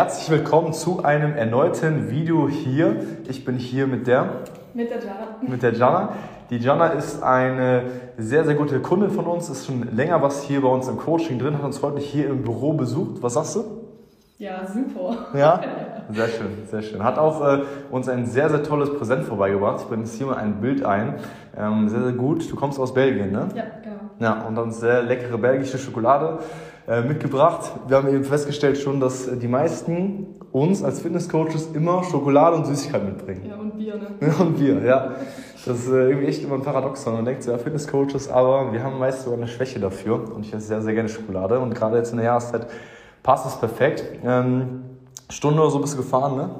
Herzlich willkommen zu einem erneuten Video hier. Ich bin hier mit der mit der Jana. Mit der Jana. Die Jana ist eine sehr, sehr gute Kundin von uns, ist schon länger was hier bei uns im Coaching drin, hat uns heute hier im Büro besucht. Was sagst du? Ja, super. Ja? Sehr schön, sehr schön. Hat auch äh, uns ein sehr, sehr tolles Präsent vorbeigebracht. Ich blende jetzt hier mal ein Bild ein. Ähm, sehr, sehr gut. Du kommst aus Belgien, ne? Ja, genau. Ja, und dann sehr leckere belgische Schokolade äh, mitgebracht. Wir haben eben festgestellt schon, dass die meisten uns als Fitnesscoaches immer Schokolade und Süßigkeit mitbringen. Ja, und Bier, ne? Ja, und Bier, ja. Das ist äh, irgendwie echt immer ein Paradoxon. Man denkt so, ja, Fitnesscoaches, aber wir haben meist sogar eine Schwäche dafür. Und ich esse sehr, sehr gerne Schokolade. Und gerade jetzt in der Jahreszeit passt es perfekt. Ähm, Stunde oder so bist du gefahren, ne?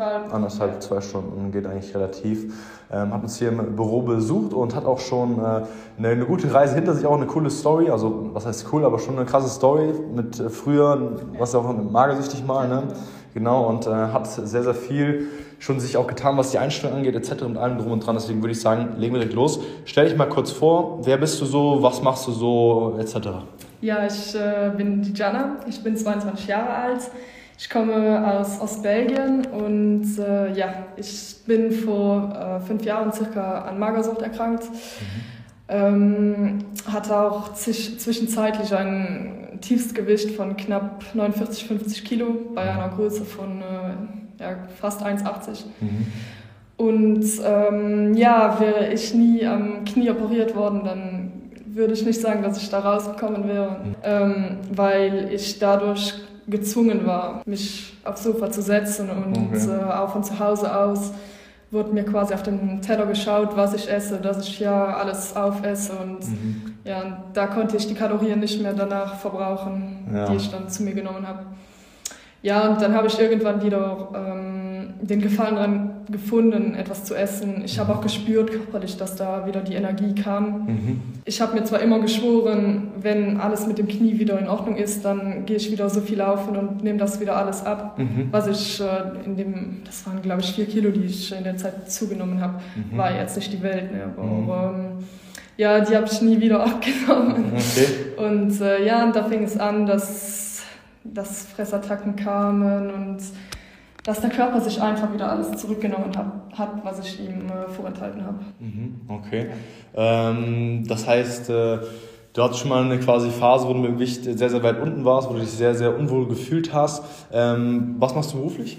Anderthalb. Anderthalb, zwei Stunden, geht eigentlich relativ. Ähm, hat uns hier im Büro besucht und hat auch schon äh, eine, eine, gute Reise hinter sich, auch eine coole Story. Also, was heißt cool, aber schon eine krasse Story mit äh, früher, was ja auch magersüchtig mal, ne? Genau, und äh, hat sehr, sehr viel schon sich auch getan, was die Einstellung angeht, etc. und allem drum und dran. Deswegen würde ich sagen, legen wir direkt los. Stell dich mal kurz vor, wer bist du so, was machst du so, etc. Ja, ich äh, bin die Jana, ich bin 22 Jahre alt. Ich komme aus, aus Belgien und äh, ja, ich bin vor äh, fünf Jahren circa an Magersucht erkrankt. Mhm. Ähm, hatte auch zwischenzeitlich ein Tiefstgewicht von knapp 49, 50 Kilo bei einer Größe von äh, ja, fast 1,80. Mhm. Und ähm, ja, wäre ich nie am Knie operiert worden, dann würde ich nicht sagen, dass ich da rausgekommen wäre, mhm. ähm, weil ich dadurch gezwungen war, mich aufs Sofa zu setzen und okay. äh, auch von zu Hause aus wurde mir quasi auf den Teller geschaut, was ich esse, dass ich ja alles aufesse und mhm. ja, da konnte ich die Kalorien nicht mehr danach verbrauchen, ja. die ich dann zu mir genommen habe. Ja, und dann habe ich irgendwann wieder ähm, den Gefallen daran gefunden, etwas zu essen. Ich habe auch gespürt körperlich, dass da wieder die Energie kam. Mhm. Ich habe mir zwar immer geschworen, wenn alles mit dem Knie wieder in Ordnung ist, dann gehe ich wieder so viel laufen und nehme das wieder alles ab, mhm. was ich äh, in dem, das waren glaube ich vier Kilo, die ich in der Zeit zugenommen habe, mhm. war jetzt nicht die Welt. Ne? Aber, mhm. aber ähm, ja, die habe ich nie wieder abgenommen. Okay. Und äh, ja, und da fing es an, dass dass Fressattacken kamen und dass der Körper sich einfach wieder alles zurückgenommen hat, hat was ich ihm äh, vorenthalten habe. Mhm, okay. Ähm, das heißt, äh, du hattest schon mal eine quasi Phase, wo du mit dem Gewicht sehr, sehr weit unten warst, wo du dich sehr, sehr unwohl gefühlt hast. Ähm, was machst du beruflich?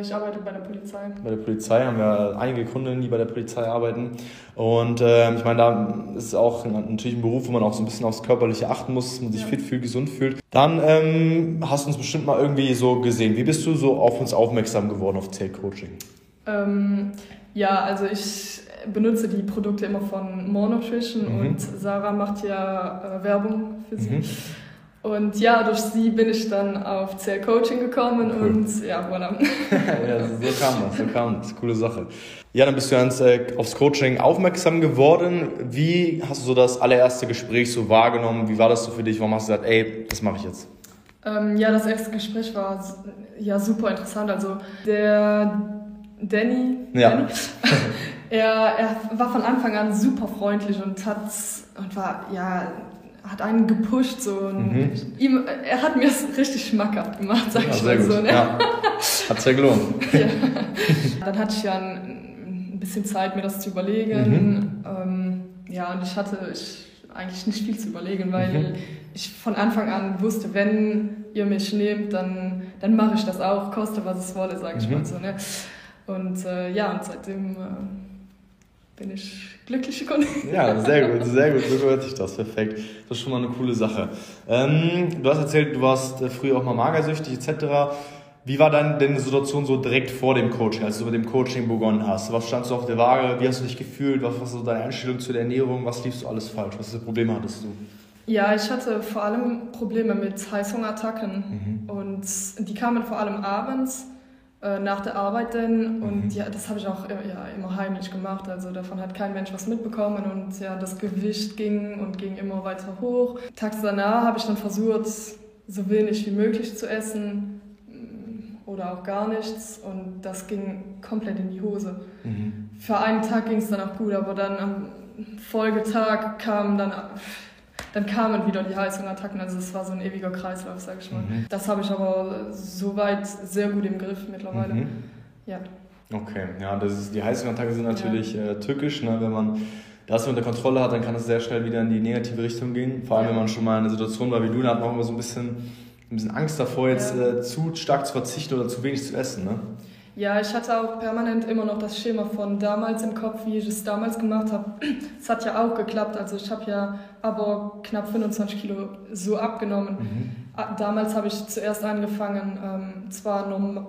Ich arbeite bei der Polizei. Bei der Polizei haben wir einige Kunden, die bei der Polizei arbeiten. Und äh, ich meine, da ist es auch natürlich ein Beruf, wo man auch so ein bisschen aufs Körperliche achten muss, dass man sich ja. fit fühlt, gesund fühlt. Dann ähm, hast du uns bestimmt mal irgendwie so gesehen. Wie bist du so auf uns aufmerksam geworden auf Zellcoaching? Ähm, ja, also ich benutze die Produkte immer von More Nutrition mhm. und Sarah macht ja äh, Werbung für sie. Mhm. Und ja, durch sie bin ich dann auf CL Coaching gekommen cool. und ja, voilà. ja, so kam das, so kam das. Coole Sache. Ja, dann bist du ganz äh, aufs Coaching aufmerksam geworden. Wie hast du so das allererste Gespräch so wahrgenommen? Wie war das so für dich? Warum hast du gesagt, ey, das mache ich jetzt? Ähm, ja, das erste Gespräch war ja super interessant. Also der Danny, ja. Danny er, er war von Anfang an super freundlich und hat und war ja hat einen gepusht so mhm. ihm, er hat mir es richtig schmackhaft gemacht, sag ja, ich mal so. Ne? Ja. Hat's ja gelohnt. ja. Dann hatte ich ja ein, ein, bisschen Zeit, mir das zu überlegen. Mhm. Ähm, ja, und ich hatte ich, eigentlich nicht viel zu überlegen, weil mhm. ich von Anfang an wusste, wenn ihr mich nehmt, dann, dann mache ich das auch, koste was es wolle, sag ich mhm. mal so. Ne? Und äh, ja, und seitdem äh, bin ich glückliche Kundin. Ja, sehr gut, sehr gut, so gehört sich das, perfekt. Das ist schon mal eine coole Sache. Ähm, du hast erzählt, du warst äh, früher auch mal magersüchtig etc. Wie war dann deine Situation so direkt vor dem Coaching, als du mit dem Coaching begonnen hast? Was standst du auf der Waage? Wie hast du dich gefühlt? Was war so deine Einstellung zu der Ernährung? Was liefst du alles falsch? Was für Probleme hattest du? Ja, ich hatte vor allem Probleme mit Heißhungerattacken mhm. und die kamen vor allem abends äh, nach der Arbeit denn und mhm. ja, das habe ich auch äh, ja, immer heimlich gemacht, also davon hat kein Mensch was mitbekommen und ja, das Gewicht ging und ging immer weiter hoch. Tags danach habe ich dann versucht, so wenig wie möglich zu essen mm, oder auch gar nichts und das ging komplett in die Hose. Mhm. Für einen Tag ging es dann auch gut, aber dann am Folgetag kam dann dann kamen wieder die Heißhungerattacken. Also es war so ein ewiger Kreislauf, sag ich mal. Mhm. Das habe ich aber soweit sehr gut im Griff mittlerweile. Mhm. Ja. Okay, ja, das ist, die Heißhungerattacken sind natürlich ja. äh, tückisch, ne? wenn man das unter Kontrolle hat, dann kann es sehr schnell wieder in die negative Richtung gehen. Vor allem, ja. wenn man schon mal in einer Situation war wie du, dann hat man auch immer so ein bisschen, ein bisschen Angst davor, jetzt ja. äh, zu stark zu verzichten oder zu wenig zu essen. Ne? Ja, ich hatte auch permanent immer noch das Schema von damals im Kopf, wie ich es damals gemacht habe. Es hat ja auch geklappt. Also ich habe ja aber knapp 25 Kilo so abgenommen. Mhm. Damals habe ich zuerst angefangen, ähm, zwar nur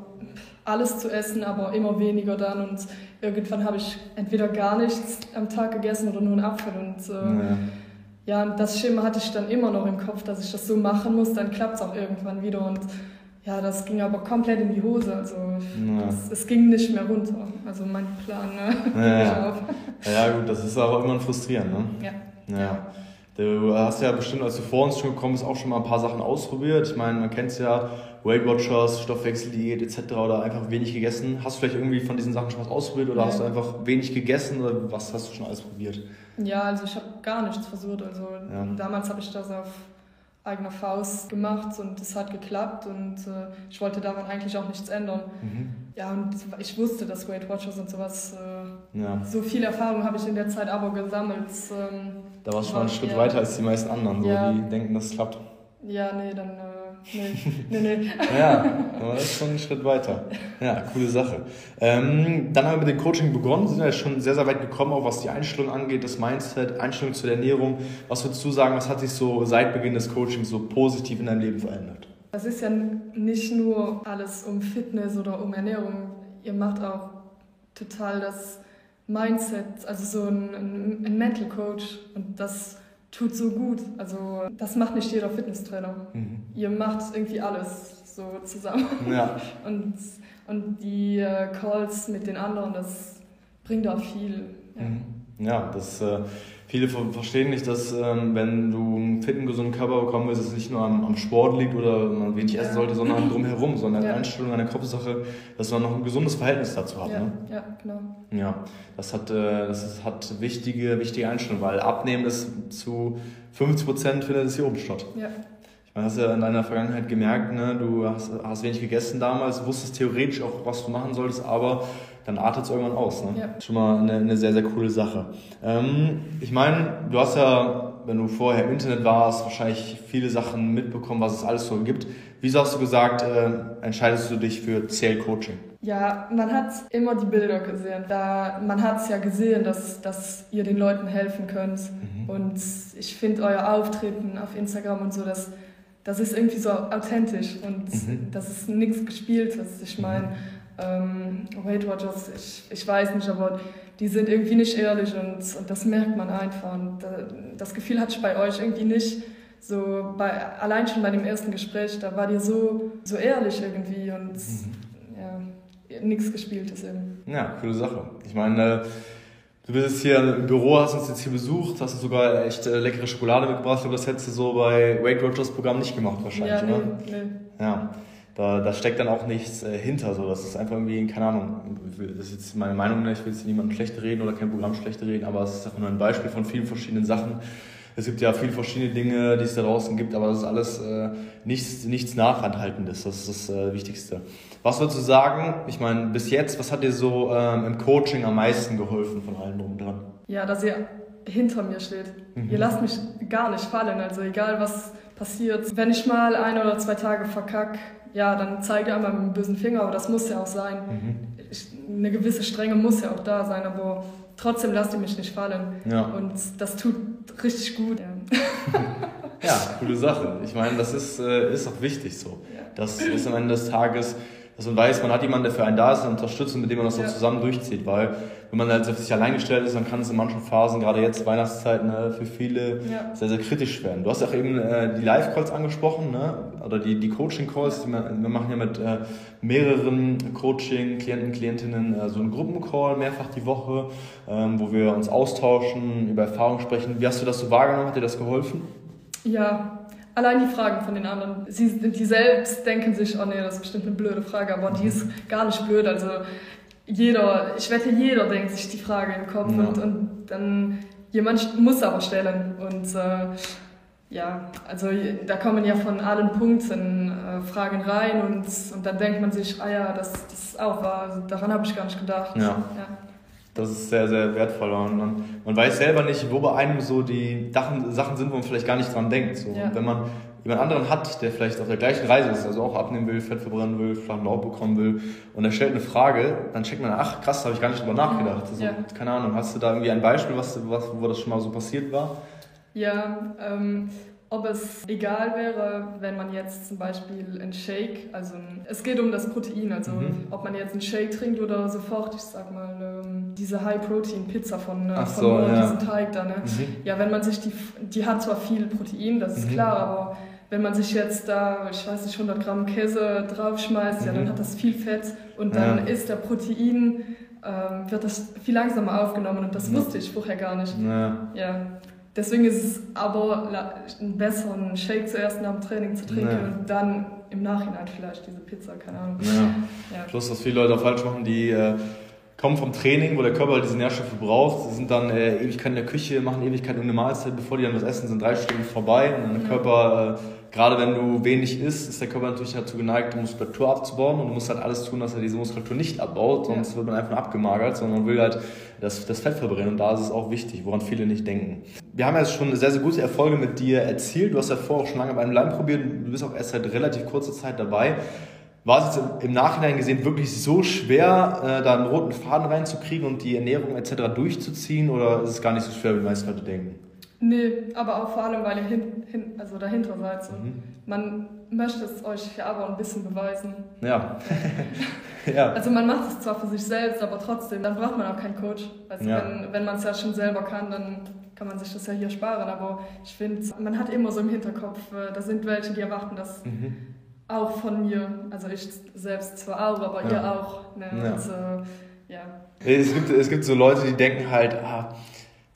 alles zu essen, aber immer weniger dann. Und irgendwann habe ich entweder gar nichts am Tag gegessen oder nur einen Apfel. Und äh, ja. ja, das Schema hatte ich dann immer noch im Kopf, dass ich das so machen muss. Dann klappt es auch irgendwann wieder. Und ja, das ging aber komplett in die Hose. Also ja. das, es ging nicht mehr runter. Also mein Plan. Ne? Ja, ja. gut, das ist aber immer frustrierend. Ne? Ja. ja. Du hast ja bestimmt, als du vor uns schon gekommen bist, auch schon mal ein paar Sachen ausprobiert. Ich meine, man kennt es ja, Weight Watchers, Stoffwechseldiät etc. oder einfach wenig gegessen. Hast du vielleicht irgendwie von diesen Sachen schon was ausprobiert oder ja. hast du einfach wenig gegessen oder was hast du schon alles probiert? Ja, also ich habe gar nichts versucht. Also ja. damals habe ich das auf eigener Faust gemacht und es hat geklappt und äh, ich wollte daran eigentlich auch nichts ändern. Mhm. Ja, und ich wusste, dass Weight Watchers und sowas, äh, ja. so viel Erfahrung habe ich in der Zeit aber gesammelt. Ähm, da warst du schon einen Schritt ja. weiter als die meisten anderen, so, ja. die denken, dass es klappt. Ja, nee, dann Nee, nee, nee. ja, aber das ist schon ein Schritt weiter. Ja, coole Sache. Ähm, dann haben wir mit dem Coaching begonnen, sind ja schon sehr, sehr weit gekommen, auch was die Einstellung angeht, das Mindset, Einstellung zur Ernährung. Was würdest du sagen, was hat sich so seit Beginn des Coachings so positiv in deinem Leben verändert? Das ist ja nicht nur alles um Fitness oder um Ernährung. Ihr macht auch total das Mindset, also so ein, ein Mental Coach und das tut so gut. Also das macht nicht jeder Fitnesstrainer. Mhm. Ihr macht irgendwie alles so zusammen. Ja. Und, und die äh, Calls mit den anderen, das bringt auch viel. Ja, mhm. ja das äh, viele verstehen nicht, dass ähm, wenn du einen fitten, gesunden Körper bekommen willst, es nicht nur am, am, Sport liegt oder man wenig essen sollte, sondern drumherum, sondern ja. Einstellung, eine Kopfsache, dass man noch ein gesundes Verhältnis dazu hat. Ja, ne? ja genau. Ja, das hat, äh, das ist, hat wichtige, wichtige Einstellung, weil Abnehmen ist zu 50 Prozent findet es hier oben statt. Ja. Ich meine, hast ja in deiner Vergangenheit gemerkt, ne, du hast, hast wenig gegessen damals, wusstest theoretisch auch, was du machen solltest, aber dann artet es irgendwann aus. Ne? Ja. Schon mal eine, eine, sehr, sehr coole Sache. Ähm, ich meine, du hast ja, wenn du vorher im Internet warst, wahrscheinlich viele Sachen mitbekommen, was es alles so gibt. Wieso hast du gesagt, äh, entscheidest du dich für CL-Coaching? Ja, man hat immer die Bilder gesehen. Da, man hat es ja gesehen, dass, dass ihr den Leuten helfen könnt. Mhm. Und ich finde euer Auftreten auf Instagram und so, das, das ist irgendwie so authentisch und mhm. das ist nichts Gespieltes. Ich meine, mhm ähm, Weight Watchers, ich, ich weiß nicht, aber die sind irgendwie nicht ehrlich und, und das merkt man einfach. Und das Gefühl hatte ich bei euch irgendwie nicht. So bei, allein schon bei dem ersten Gespräch, da war dir so, so ehrlich irgendwie und mhm. ja, nichts Gespieltes irgendwie. Ja, coole Sache. Ich meine, äh, Du bist jetzt hier im Büro, hast uns jetzt hier besucht, hast sogar echt äh, leckere Schokolade mitgebracht, aber das hättest du so bei Weight Watchers Programm nicht gemacht wahrscheinlich, ja, nee, ne? Nee. Ja da, da steckt dann auch nichts äh, hinter. So. Das ist einfach irgendwie, keine Ahnung, das ist jetzt meine Meinung, ich will jetzt niemandem schlecht reden oder kein Programm schlecht reden, aber es ist einfach nur ein Beispiel von vielen verschiedenen Sachen. Es gibt ja viele verschiedene Dinge, die es da draußen gibt, aber das ist alles äh, nichts, nichts Nachhaltendes. Das ist das äh, Wichtigste. Was würdest du sagen, ich meine, bis jetzt, was hat dir so ähm, im Coaching am meisten geholfen von allen drum dran? Ja, dass ihr hinter mir steht. Mhm. Ihr lasst mich gar nicht fallen, also egal was passiert. Wenn ich mal ein oder zwei Tage verkack, ja, dann zeige ich einmal mit dem bösen Finger, aber das muss ja auch sein. Mhm. Ich, eine gewisse Strenge muss ja auch da sein, aber trotzdem lasst ihr mich nicht fallen. Ja. Und das tut richtig gut. Ja, ja coole Sache. Ich meine, das ist, äh, ist auch wichtig so. Ja. Das ist am Ende des Tages dass man weiß, man hat jemanden, der für einen da ist und unterstützt und mit dem man das ja. so zusammen durchzieht. Weil wenn man halt auf sich allein gestellt ist, dann kann es in manchen Phasen, gerade jetzt Weihnachtszeit, ne, für viele ja. sehr, sehr kritisch werden. Du hast auch eben äh, die Live-Calls angesprochen, ne? oder die, die Coaching-Calls. Wir machen ja mit äh, mehreren Coaching-Klienten, Klientinnen äh, so einen Gruppencall mehrfach die Woche, ähm, wo wir uns austauschen, über Erfahrungen sprechen. Wie hast du das so wahrgenommen? Hat dir das geholfen? Ja, Allein die Fragen von den anderen. Sie, die selbst denken sich, oh nee, das ist bestimmt eine blöde Frage, aber die ist gar nicht blöd. Also jeder, ich wette, jeder denkt sich die Frage im Kopf ja. und, und dann jemand muss aber stellen. Und äh, ja, also da kommen ja von allen Punkten äh, Fragen rein und, und dann denkt man sich, ah ja, das, das ist auch wahr, also daran habe ich gar nicht gedacht. Ja. ja. Das ist sehr, sehr wertvoll. Und man, man weiß selber nicht, wo bei einem so die Sachen sind, wo man vielleicht gar nicht dran denkt. So. Ja. Wenn man jemand anderen hat, der vielleicht auf der gleichen Reise ist, also auch abnehmen will, Fett verbrennen will, flachen Laut bekommen will und er stellt eine Frage, dann checkt man, ach krass, da habe ich gar nicht drüber nachgedacht. Also, ja. Keine Ahnung, hast du da irgendwie ein Beispiel, was, was, wo das schon mal so passiert war? Ja, ähm, ob es egal wäre, wenn man jetzt zum Beispiel ein Shake, also ein, es geht um das Protein, also mhm. ob man jetzt einen Shake trinkt oder sofort, ich sag mal, ähm, diese High-Protein-Pizza von, äh, von so, ja. diesem Teig da. Ne? Mhm. Ja, wenn man sich die, die hat zwar viel Protein, das ist mhm. klar, aber wenn man sich jetzt da, ich weiß nicht, 100 Gramm Käse draufschmeißt, ja, dann mhm. hat das viel Fett und dann ja. ist der Protein, ähm, wird das viel langsamer aufgenommen und das wusste ich vorher gar nicht. Ja. ja. Deswegen ist es aber besser, einen Shake zuerst nach dem Training zu trinken ja. und dann im Nachhinein vielleicht diese Pizza, keine Ahnung. Ja. ja. Plus, was viele Leute falsch machen, die äh, kommen vom Training, wo der Körper diese Nährstoffe braucht, sie sind dann äh, Ewigkeit in der Küche, machen Ewigkeit eine Mahlzeit, bevor die dann was essen, sind drei Stunden vorbei und dann der Körper äh, gerade wenn du wenig isst, ist der Körper natürlich dazu geneigt, Muskulatur abzubauen und du musst halt alles tun, dass er diese Muskulatur nicht abbaut, sonst ja. wird man einfach nur abgemagert, sondern man will halt das, das Fett verbrennen und da ist es auch wichtig, woran viele nicht denken. Wir haben ja schon sehr, sehr gute Erfolge mit dir erzielt. Du hast ja vorher auch schon lange bei einem Leim probiert, du bist auch erst seit relativ kurzer Zeit dabei. War es jetzt im Nachhinein gesehen wirklich so schwer, äh, da einen roten Faden reinzukriegen und die Ernährung etc. durchzuziehen oder ist es gar nicht so schwer, wie die meisten Leute denken? Nee, aber auch vor allem, weil ihr hin, hin, also dahinter seid. So. Mhm. Man möchte es euch ja aber ein bisschen beweisen. Ja. ja. Also man macht es zwar für sich selbst, aber trotzdem, dann braucht man auch keinen Coach. Also ja. wenn, wenn man es ja schon selber kann, dann kann man sich das ja hier sparen. Aber ich finde, man hat immer so im Hinterkopf, äh, da sind welche, die erwarten das mhm. auch von mir. Also ich selbst zwar auch, aber ja. ihr auch. Ne? Ja. Äh, ja. Es, gibt, es gibt so Leute, die denken halt, ah,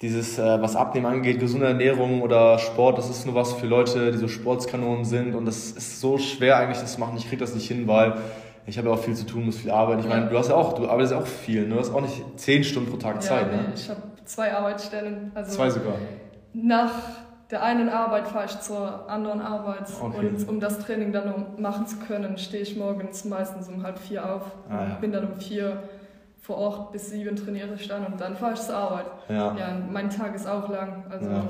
dieses, äh, was Abnehmen angeht, gesunde Ernährung oder Sport, das ist nur was für Leute, die so Sportskanonen sind und das ist so schwer eigentlich, das zu machen. Ich kriege das nicht hin, weil ich habe ja auch viel zu tun, muss viel arbeiten. Ich meine, du hast ja auch, du arbeitest ja auch viel, ne? du hast auch nicht zehn Stunden pro Tag ja, Zeit. Ne? ich habe zwei Arbeitsstellen. Also zwei sogar. Nach der einen Arbeit fahre ich zur anderen Arbeit okay. und um das Training dann machen zu können, stehe ich morgens meistens um halb vier auf ah, und ja. bin dann um vier vor Ort bis sieben trainiere ich dann und dann fahre ich zur Arbeit. Ja. ja mein Tag ist auch lang, also ja.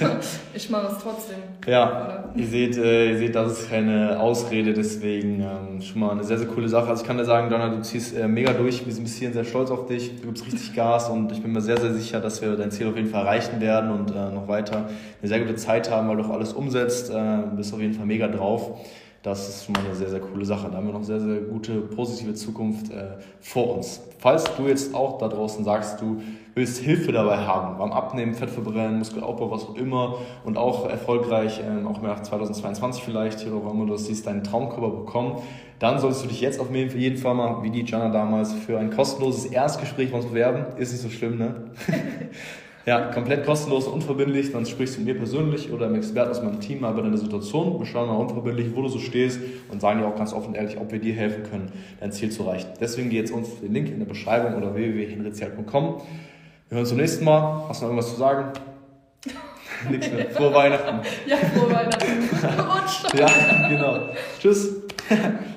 ich mache es trotzdem. Ja, ihr seht, äh, ihr seht, das ist keine Ausrede, deswegen ähm, schon mal eine sehr, sehr coole Sache. Also ich kann dir sagen, Donna, du ziehst äh, mega durch, wir sind bis hierhin sehr stolz auf dich, du gibst richtig Gas und ich bin mir sehr, sehr sicher, dass wir dein Ziel auf jeden Fall erreichen werden und äh, noch weiter eine sehr gute Zeit haben, weil du auch alles umsetzt, äh, bist auf jeden Fall mega drauf das ist schon mal eine sehr, sehr coole Sache. Da haben wir noch sehr, sehr gute, positive Zukunft äh, vor uns. Falls du jetzt auch da draußen sagst, du willst Hilfe dabei haben, beim Abnehmen, Fettverbrennen, Muskelaufbau, was auch immer und auch erfolgreich, äh, auch nach 2022 vielleicht, hier auch immer du siehst, deinen Traumkörper bekommen, dann solltest du dich jetzt auf jeden Fall mal, wie die Jana damals, für ein kostenloses Erstgespräch bei uns bewerben. Ist nicht so schlimm, ne? Ja, komplett kostenlos und unverbindlich. Dann sprichst du mit mir persönlich oder einem Experten aus meinem Team mal über deine Situation. Wir schauen mal unverbindlich, wo du so stehst und sagen dir auch ganz offen und ehrlich, ob wir dir helfen können, dein Ziel zu erreichen. Deswegen geh jetzt uns den Link in der Beschreibung oder www.henrizial.com. Wir hören uns zum nächsten Mal. Hast du noch irgendwas zu sagen? Nichts mehr. Frohe Weihnachten. Ja, frohe Weihnachten. ja, genau. Tschüss.